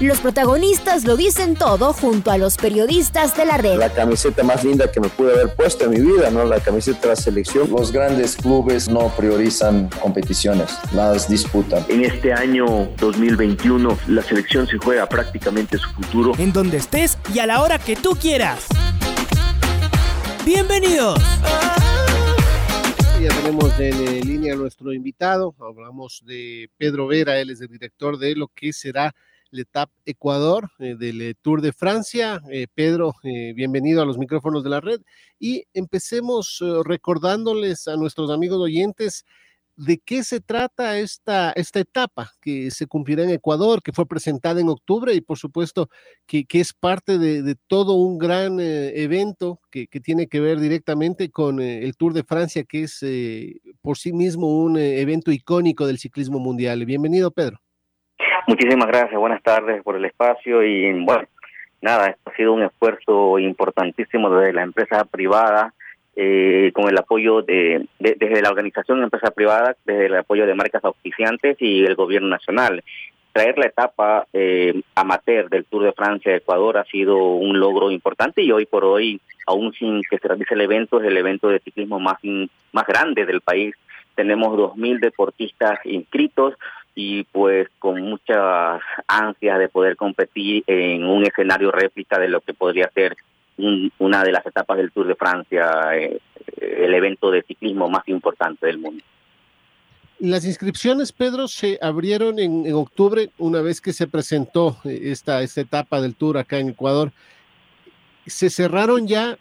Los protagonistas lo dicen todo junto a los periodistas de la red. La camiseta más linda que me pude haber puesto en mi vida, ¿no? La camiseta de la selección. Los grandes clubes no priorizan competiciones, las disputan. En este año 2021 la selección se juega prácticamente su futuro. En donde estés y a la hora que tú quieras. Bienvenidos. Ya tenemos en línea a nuestro invitado. Hablamos de Pedro Vera, él es el director de lo que será Letap Ecuador eh, del eh, Tour de Francia. Eh, Pedro, bienvenido a los micrófonos de la red. Y empecemos recordándoles a nuestros amigos oyentes de qué se trata esta, esta etapa que se cumplirá en Ecuador, que fue presentada en octubre y por supuesto que, es parte de, todo un gran evento que, que, tiene que ver directamente con el Tour de Francia, que es por sí mismo un evento icónico del ciclismo mundial. Bienvenido, Pedro. Muchísimas gracias, buenas tardes por el espacio y bueno, nada, esto ha sido un esfuerzo importantísimo desde la empresa privada, eh, con el apoyo de, desde la organización empresa privada, desde el apoyo de marcas auspiciantes y el gobierno nacional. Traer la etapa eh, amateur del Tour de Francia a Ecuador ha sido un logro importante y hoy por hoy, aún sin que se realice el evento, es el evento de ciclismo más, más grande del país. Tenemos 2.000 deportistas inscritos, y pues con muchas ansias de poder competir en un escenario réplica de lo que podría ser una de las etapas del Tour de Francia, eh, el evento de ciclismo más importante del mundo. Las inscripciones, Pedro, se abrieron en, octubre, una vez que se presentó eh, esta, esta etapa del Tour acá en Ecuador. Se cerraron ya,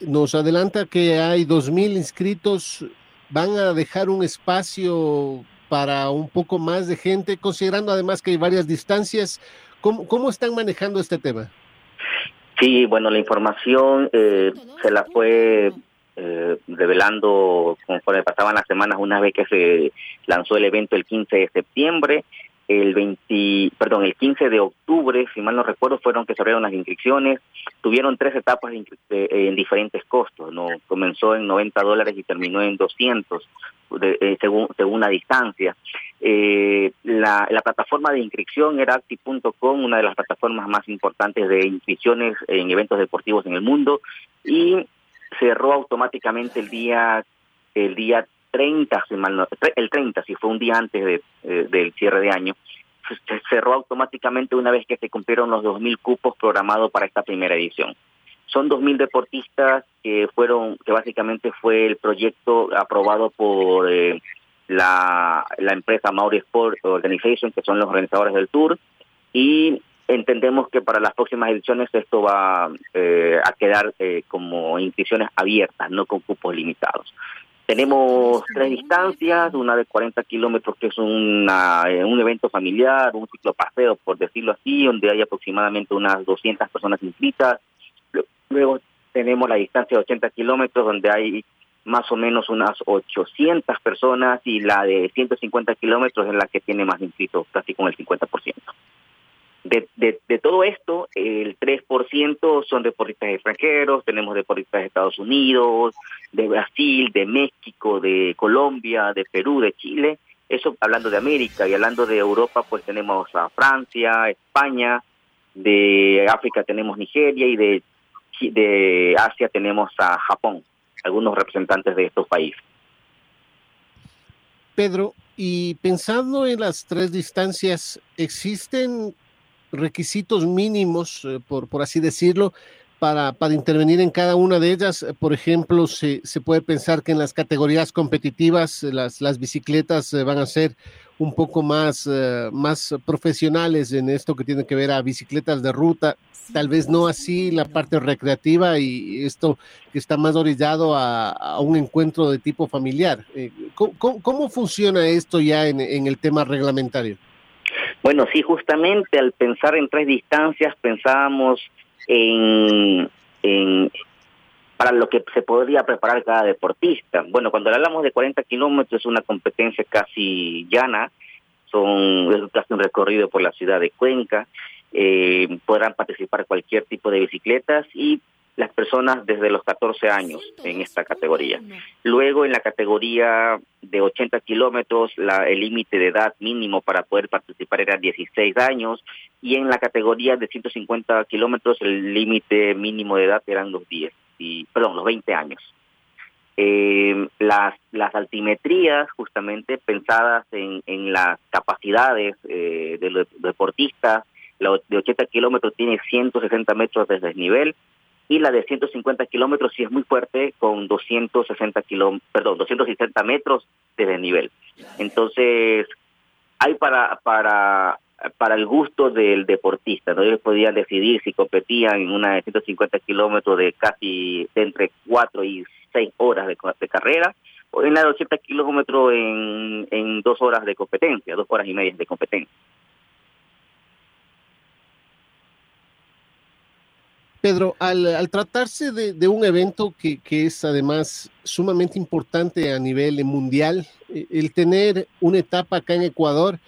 nos adelanta que hay 2.000 inscritos, van a dejar un espacio para un poco más de gente, considerando además que hay varias distancias. ¿Cómo, cómo están manejando este tema? Sí, bueno, la información eh, se la fue eh, revelando conforme pasaban las semanas una vez que se lanzó el evento el 15 de septiembre el 20, perdón, el 15 de octubre, si mal no recuerdo, fueron que se abrieron las inscripciones. Tuvieron tres etapas en diferentes costos, ¿no? Comenzó en 90 dólares y terminó en 200, eh, según, según la distancia. Eh, la, la, plataforma de inscripción era acti.com, una de las plataformas más importantes de inscripciones en eventos deportivos en el mundo, y cerró automáticamente el día el día 30, si el 30, si fue un día antes eh, del cierre de año, se cerró automáticamente una vez que se cumplieron los 2.000 cupos programados para esta primera edición. Son 2.000 deportistas que fueron, que básicamente fue el proyecto aprobado por eh, la, la empresa Mauri Sport Organization, que son los organizadores del tour, y entendemos que para las próximas ediciones esto va eh, a quedar como inscripciones abiertas, no con cupos limitados. Tenemos tres distancias, una de 40 kilómetros que es una, eh, un evento familiar, un ciclopaseo, por decirlo así, donde hay aproximadamente unas 200 personas inscritas. Luego tenemos la distancia de 80 kilómetros, donde hay más o menos unas 800 personas, y la de 150 kilómetros es la que tiene más inscritos, casi con el 50%. De, de, de, todo esto, el 3% son deportistas extranjeros, tenemos deportistas de Estados Unidos, de Brasil, de México, de Colombia, de Perú, de Chile. Eso hablando de América y hablando de Europa, pues tenemos a Francia, España, de África tenemos Nigeria y de, de Asia tenemos a Japón, algunos representantes de estos países. Pedro, y pensando en las tres distancias, ¿existen requisitos mínimos, eh, por, por así decirlo, para, para, intervenir en cada una de ellas. Por ejemplo, se, se puede pensar que en las categorías competitivas las, las bicicletas eh, van a ser un poco más, eh, más profesionales en esto que tiene que ver a bicicletas de ruta, tal vez no así la parte recreativa y esto que está más orillado a, a un encuentro de tipo familiar. ¿cómo, cómo, funciona esto ya en, en el tema reglamentario? Bueno, sí, justamente al pensar en tres distancias pensábamos en, en para lo que se podría preparar cada deportista. Bueno, cuando hablamos de 40 kilómetros es una competencia casi llana, son es casi un recorrido por la ciudad de Cuenca, eh, podrán participar cualquier tipo de bicicletas y las personas desde los 14 años en esta categoría. Luego en la categoría de 80 kilómetros el límite de edad mínimo para poder participar era 16 años y en la categoría de 150 kilómetros el límite mínimo de edad eran los 10 y perdón los 20 años. Eh, las, las altimetrías justamente pensadas en, en las capacidades eh, de los deportistas, la de 80 kilómetros tiene 160 metros de desnivel y la de 150 kilómetros sí es muy fuerte con 260 kilómetros, perdón, 260 metros de desnivel. Entonces, hay para, para, para el gusto del deportista, ¿no? Ellos podían decidir si competían en una de 150 kilómetros de casi entre 4 y 6 horas de, de carrera, o en la de 80 kilómetros en, en dos horas de competencia, dos horas y media de competencia. Pedro, al, tratarse de, un evento que, es además sumamente importante a nivel mundial, eh, el tener una etapa acá en Ecuador,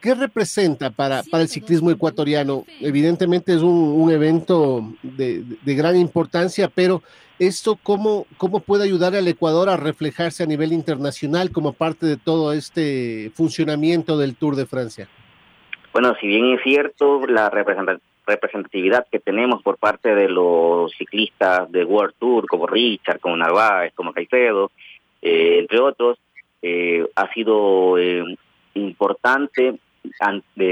¿qué representa para, para el ciclismo ecuatoriano? Evidentemente es un, evento de, gran importancia, pero ¿esto cómo, cómo puede ayudar al Ecuador a reflejarse a nivel internacional como parte de todo este funcionamiento del Tour de Francia? Bueno, si bien es cierto, la representación representatividad que tenemos por parte de los ciclistas de World Tour, como Richard, como Narváez, como Caicedo, eh, entre otros, eh, ha sido eh, importante,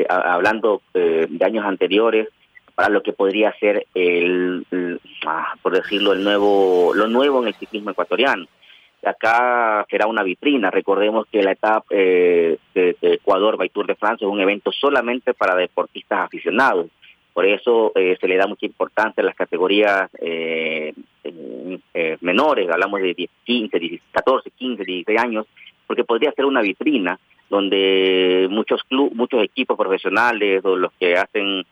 hablando de años anteriores, para lo que podría ser el, ah, por decirlo, el nuevo, lo nuevo en el ciclismo ecuatoriano. Acá será una vitrina. Recordemos que la etapa de, Ecuador by Tour de Francia es un evento solamente para deportistas aficionados. Por eso eh, se le da mucha importancia a las categorías eh, eh, menores, hablamos de 15, 14, 15, 16 años, porque podría ser una vitrina donde muchos club, muchos equipos profesionales o los que hacen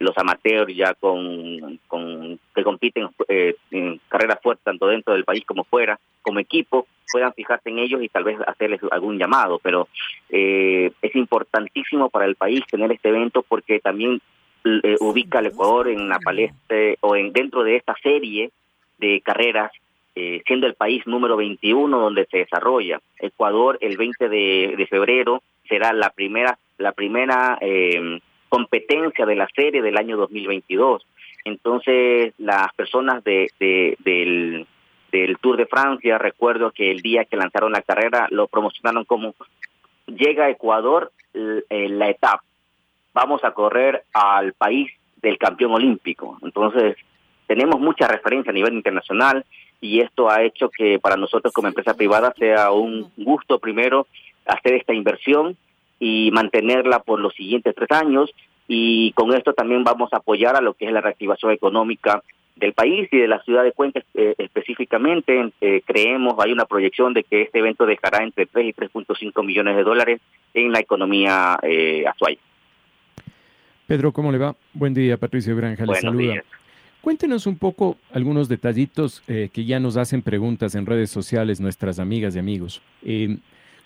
los amateurs ya con, con que compiten en carreras fuertes tanto dentro del país como fuera, como equipo, puedan fijarse en ellos y tal vez hacerles algún llamado. Pero es importantísimo para el país tener este evento porque también eh, ubica al Ecuador en la palestra o en dentro de esta serie de carreras, eh, siendo el país número 21 donde se desarrolla. Ecuador el 20 de, febrero será la primera la primera eh, competencia de la serie del año 2022. Entonces las personas de, del, del Tour de Francia, recuerdo que el día que lanzaron la carrera lo promocionaron como llega a Ecuador la etapa vamos a correr al país del campeón olímpico. Entonces, tenemos mucha referencia a nivel internacional y esto ha hecho que para nosotros como empresa privada sea un gusto primero hacer esta inversión y mantenerla por los siguientes tres años y con esto también vamos a apoyar a lo que es la reactivación económica del país y de la ciudad de Cuenca eh, específicamente. Eh, creemos, hay una proyección de que este evento dejará entre 3 y 3.5 millones de dólares en la economía eh. Pedro, ¿cómo le va? Buen día, Patricio Granja, le saluda. Cuéntenos un poco algunos detallitos eh, que ya nos hacen preguntas en redes sociales nuestras amigas y amigos. Eh,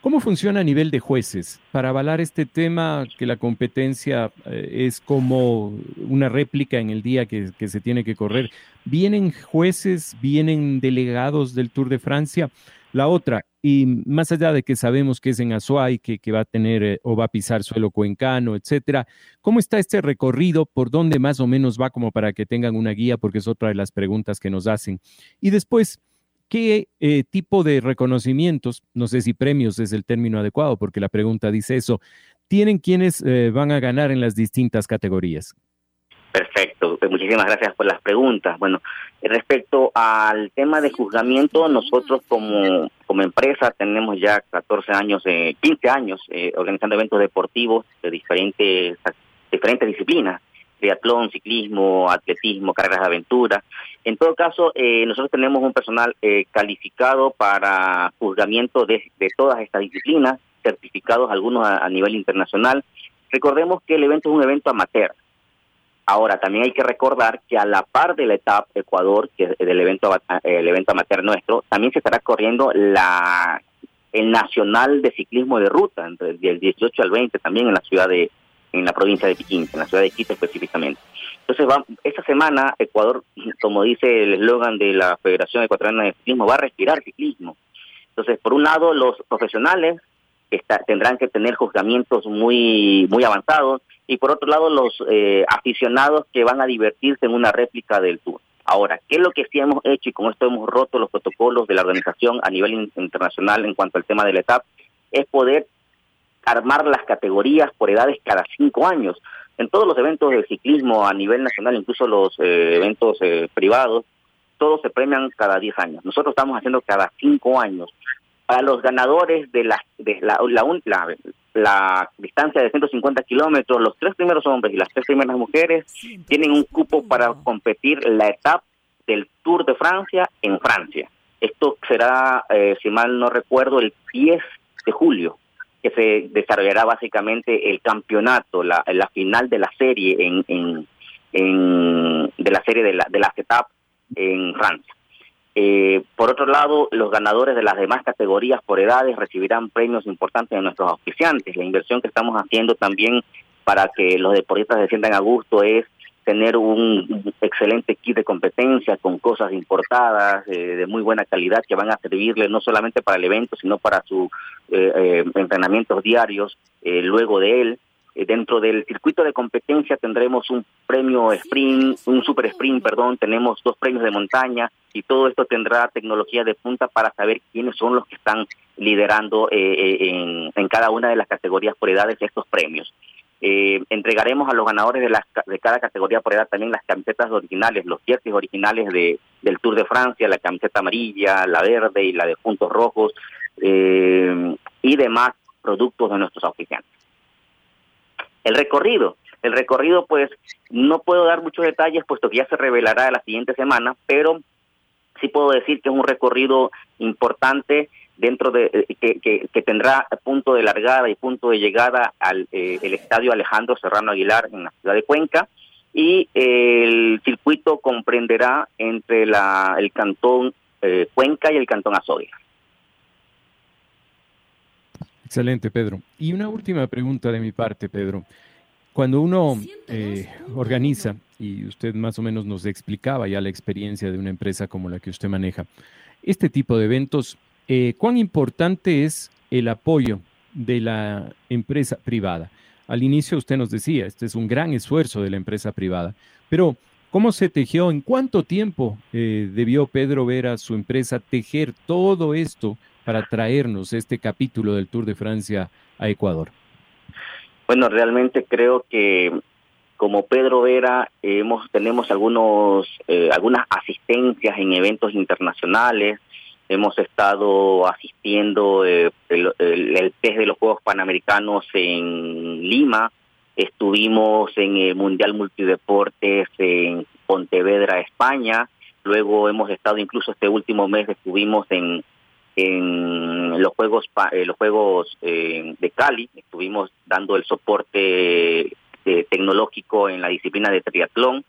¿Cómo funciona a nivel de jueces? Para avalar este tema, que la competencia eh, es como una réplica en el día que, que, se tiene que correr, ¿vienen jueces, vienen delegados del Tour de Francia? La otra, y más allá de que sabemos que es en Azuay, que, que va a tener eh, o va a pisar suelo cuencano, etcétera, ¿cómo está este recorrido? ¿Por dónde más o menos va como para que tengan una guía? Porque es otra de las preguntas que nos hacen. Y después, ¿qué eh, tipo de reconocimientos, no sé si premios es el término adecuado, porque la pregunta dice eso, tienen quienes eh, van a ganar en las distintas categorías? Perfecto, pues muchísimas gracias por las preguntas. Bueno, respecto al tema de juzgamiento, nosotros como, como empresa tenemos ya 14 años, eh, 15 años eh, organizando eventos deportivos de diferentes, diferentes disciplinas, triatlón, ciclismo, atletismo, carreras de aventura. En todo caso, eh, nosotros tenemos un personal eh, calificado para juzgamiento de, de, todas estas disciplinas, certificados algunos a nivel internacional. Recordemos que el evento es un evento amateur Ahora, también hay que recordar que a la par de la etapa Ecuador, que es del evento, el evento amateur nuestro, también se estará corriendo la el Nacional de Ciclismo de Ruta, entre del 18 al 20 también en la ciudad de, en la provincia de Piquín, en la ciudad de Quito específicamente. Entonces, va, esta semana Ecuador, como dice el eslogan de la Federación Ecuatoriana de Ciclismo, va a respirar ciclismo. Entonces, por un lado, los profesionales tendrán que tener juzgamientos muy, muy avanzados y por otro lado, los eh, aficionados que van a divertirse en una réplica del Tour. Ahora, ¿qué es lo que sí hemos hecho y con esto hemos roto los protocolos de la organización a nivel internacional en cuanto al tema de la etapa? Es poder armar las categorías por edades cada cinco años. En todos los eventos de ciclismo a nivel nacional, incluso los eh, eventos eh, privados, todos se premian cada diez años. Nosotros estamos haciendo cada cinco años. Para los ganadores de la, de la, la, la distancia de 150 kilómetros, los tres primeros hombres y las tres primeras mujeres tienen un cupo para competir la etapa del Tour de Francia en Francia. Esto será, eh, si mal no recuerdo, el 10 de julio, que se desarrollará básicamente el campeonato, la, la final de la serie en, en de la serie de, la, de las etapas en Francia. Eh, por otro lado, los ganadores de las demás categorías por edades recibirán premios importantes de nuestros auspiciantes. La inversión que estamos haciendo también para que los deportistas se sientan a gusto es tener un excelente kit de competencia con cosas importadas eh, de muy buena calidad que van a servirle no solamente para el evento, sino para sus eh, entrenamientos diarios luego de él. Eh, dentro del circuito de competencia tendremos un premio sprint, un super sprint, perdón, tenemos dos premios de montaña y todo esto tendrá tecnología de punta para saber quiénes son los que están liderando eh, eh, en, cada una de las categorías por edades de estos premios. entregaremos a los ganadores de, las, de cada categoría por edad también las camisetas originales, los jerseys originales de, del Tour de Francia, la camiseta amarilla, la verde y la de puntos rojos y demás productos de nuestros oficiantes. El recorrido. El recorrido, pues, no puedo dar muchos detalles, puesto que ya se revelará la siguiente semana, pero sí puedo decir que es un recorrido importante dentro de eh, que, tendrá punto de largada y punto de llegada al eh, el estadio Alejandro Serrano Aguilar en la ciudad de Cuenca y el circuito comprenderá entre la el cantón eh, Cuenca y el cantón Azogues. Excelente, Pedro. Y una última pregunta de mi parte, Pedro. Cuando uno eh, organiza, y usted más o menos nos explicaba ya la experiencia de una empresa como la que usted maneja, este tipo de eventos, eh, ¿cuán importante es el apoyo de la empresa privada? Al inicio usted nos decía, este es un gran esfuerzo de la empresa privada, pero ¿cómo se tejió? ¿En cuánto tiempo eh, debió Pedro ver a su empresa tejer todo esto para traernos este capítulo del Tour de Francia a Ecuador? Bueno, realmente creo que como Pedro Vera hemos tenemos algunos eh, algunas asistencias en eventos internacionales. Hemos estado asistiendo eh, el, el, test de los Juegos Panamericanos en Lima. Estuvimos en el Mundial Multideportes en Pontevedra, España. Luego hemos estado incluso este último mes estuvimos en en los juegos eh, los juegos eh, de Cali estuvimos dando el soporte eh, tecnológico en la disciplina de triatlón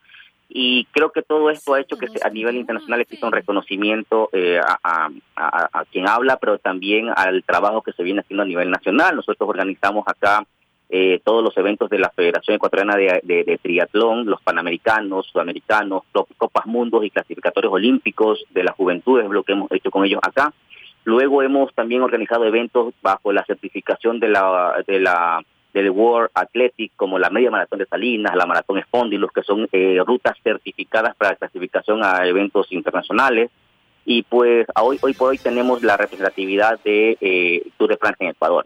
y creo que todo esto ha hecho que a nivel internacional exista un reconocimiento a, quien habla, pero también al trabajo que se viene haciendo a nivel nacional. Nosotros organizamos acá todos los eventos de la Federación Ecuatoriana de, de, Triatlón, los Panamericanos, Sudamericanos, Copas Mundos y clasificatorios olímpicos de las juventudes, lo que hemos hecho con ellos acá. Luego hemos también organizado eventos bajo la certificación de la de la del World Athletic, como la media maratón de Salinas, la maratón Espóndilos, que son eh, rutas certificadas para clasificación a eventos internacionales. Y pues hoy, hoy por hoy tenemos la representatividad de eh, Tour de Francia en Ecuador.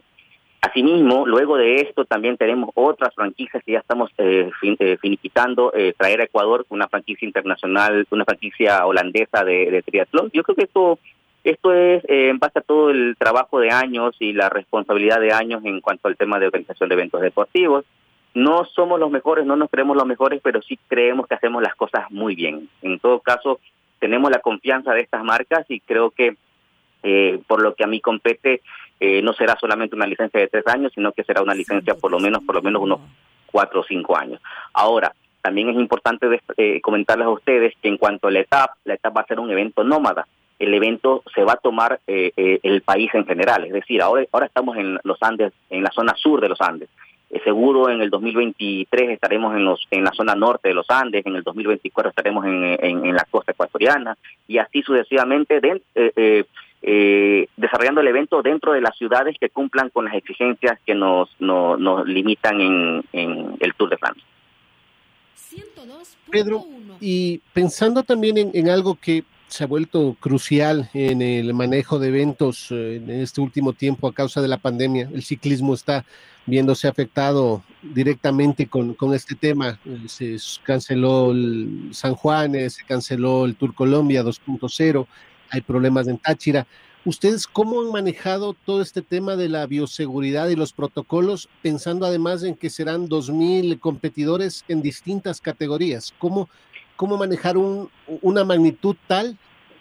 Asimismo, luego de esto también tenemos otras franquicias que ya estamos eh, eh finiquitando, traer a Ecuador una franquicia internacional, una franquicia holandesa de, de triatlón. Yo creo que esto esto es eh, en base a todo el trabajo de años y la responsabilidad de años en cuanto al tema de organización de eventos deportivos. No somos los mejores, no nos creemos los mejores, pero sí creemos que hacemos las cosas muy bien. En todo caso, tenemos la confianza de estas marcas y creo que eh, por lo que a mí compete, eh, no será solamente una licencia de tres años, sino que será una licencia por lo menos, por lo menos unos cuatro o cinco años. Ahora, también es importante eh, comentarles a ustedes que en cuanto a la etapa, la etapa va a ser un evento nómada. El evento se va a tomar eh, eh, el país en general, es decir, ahora, ahora estamos en los Andes, en la zona sur de los Andes. seguro en el 2023 estaremos en los en la zona norte de los Andes, en el 2024 estaremos en, en, la costa ecuatoriana y así sucesivamente desarrollando el evento dentro de las ciudades que cumplan con las exigencias que nos, nos, limitan en, en el Tour de Francia. Pedro, y pensando también en, algo que se ha vuelto crucial en el manejo de eventos eh, en este último tiempo a causa de la pandemia. El ciclismo está viéndose afectado directamente con, con este tema. Eh, se canceló el San Juan, se canceló el Tour Colombia 2.0, hay problemas en Táchira. ¿Ustedes cómo han manejado todo este tema de la bioseguridad y los protocolos, pensando además en que serán 2.000 competidores en distintas categorías? ¿Cómo, cómo manejar un, una magnitud tal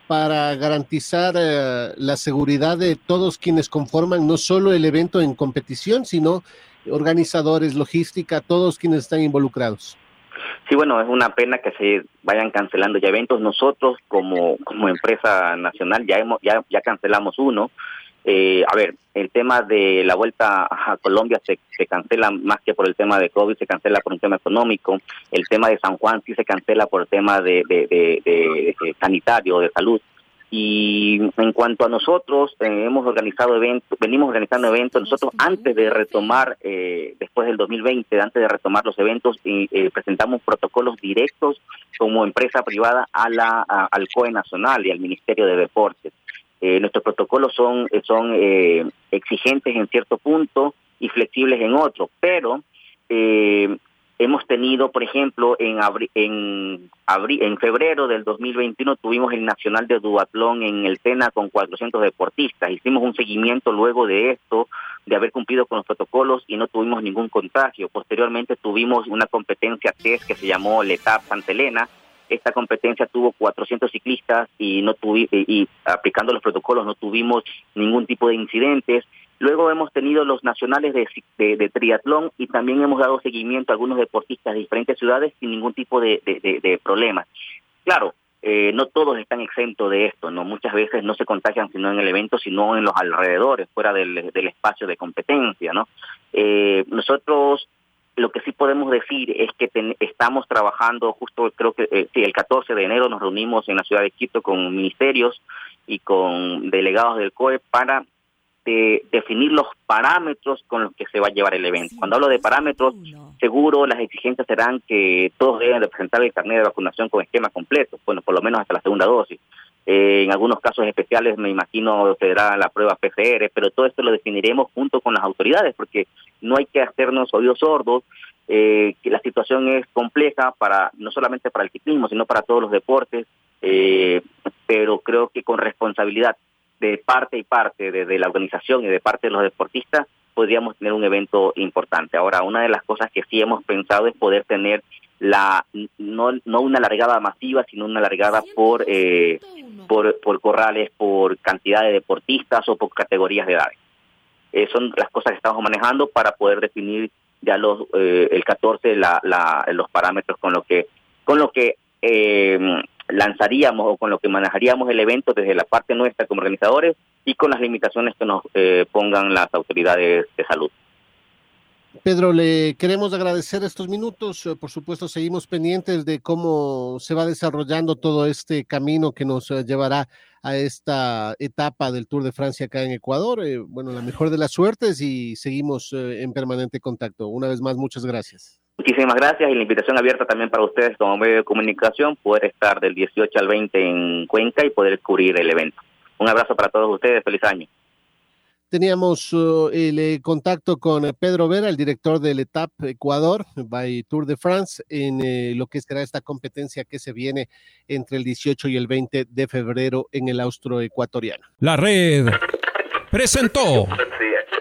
para garantizar eh, la seguridad de todos quienes conforman no solo el evento en competición, sino organizadores, logística, todos quienes están involucrados? Sí, bueno, es una pena que se vayan cancelando ya eventos. Nosotros como, como empresa nacional ya hemos ya, ya cancelamos uno. Eh, a ver, el tema de la vuelta a Colombia se, se cancela más que por el tema de COVID, se cancela por un tema económico. El tema de San Juan sí se cancela por el tema de, de, de, de sanitario, de salud. Y en cuanto a nosotros, eh, hemos organizado eventos, venimos organizando eventos. Nosotros antes de retomar, eh, después del 2020, antes de retomar los eventos, eh, presentamos protocolos directos como empresa privada a la, al COE Nacional y al Ministerio de Deportes. Nuestros protocolos son, son exigentes en cierto punto y flexibles en otro, pero Hemos tenido, por ejemplo, en, en, en febrero del 2021 tuvimos el Nacional de Duatlón en el SENA con 400 deportistas. Hicimos un seguimiento luego de esto, de haber cumplido con los protocolos y no tuvimos ningún contagio. Posteriormente tuvimos una competencia test que se llamó LETAP Santa Elena. Esta competencia tuvo 400 ciclistas y no tuvi y aplicando los protocolos no tuvimos ningún tipo de incidentes. Luego hemos tenido los nacionales de, triatlón y también hemos dado seguimiento a algunos deportistas de diferentes ciudades sin ningún tipo de, problemas. Claro, eh, no todos están exentos de esto, no muchas veces no se contagian sino en el evento, sino en los alrededores, fuera del, espacio de competencia, ¿no? Eh, nosotros lo que sí podemos decir es que estamos trabajando justo, creo que eh, sí, el 14 de enero nos reunimos en la ciudad de Quito con ministerios y con delegados del COE para de definir los parámetros con los que se va a llevar el evento. Cuando hablo de parámetros, seguro las exigencias serán que todos deben de presentar el carnet de vacunación con esquema completo, bueno, por lo menos hasta la segunda dosis. Eh, en algunos casos especiales me imagino será la prueba PCR, pero todo esto lo definiremos junto con las autoridades, porque no hay que hacernos oídos sordos, eh, que la situación es compleja para no solamente para el ciclismo, sino para todos los deportes, eh, pero creo que con responsabilidad de parte y parte, de, la organización y de parte de los deportistas, podríamos tener un evento importante. Ahora, una de las cosas que sí hemos pensado es poder tener la no, no una largada masiva, sino una largada por, eh, por, corrales, por cantidad de deportistas o por categorías de edad. Eh, son las cosas que estamos manejando para poder definir ya los eh, el 14 la, la, los parámetros con lo que con lo que eh, lanzaríamos o con lo que manejaríamos el evento desde la parte nuestra como organizadores y con las limitaciones que nos eh, pongan las autoridades de salud. Pedro, le queremos agradecer estos minutos. Eh, por supuesto, seguimos pendientes de cómo se va desarrollando todo este camino que nos eh, llevará a esta etapa del Tour de Francia acá en Ecuador. bueno, la mejor de las suertes y seguimos en permanente contacto. Una vez más, muchas gracias. Muchísimas gracias y la invitación abierta también para ustedes como medio de comunicación, poder estar del 18 al 20 en Cuenca y poder cubrir el evento. Un abrazo para todos ustedes, feliz año. Teníamos uh, el eh, contacto con Pedro Vera, el director del ETAP Ecuador by Tour de France, en eh, lo que será esta competencia que se viene entre el 18 y el 20 de febrero en el austroecuatoriano. La red presentó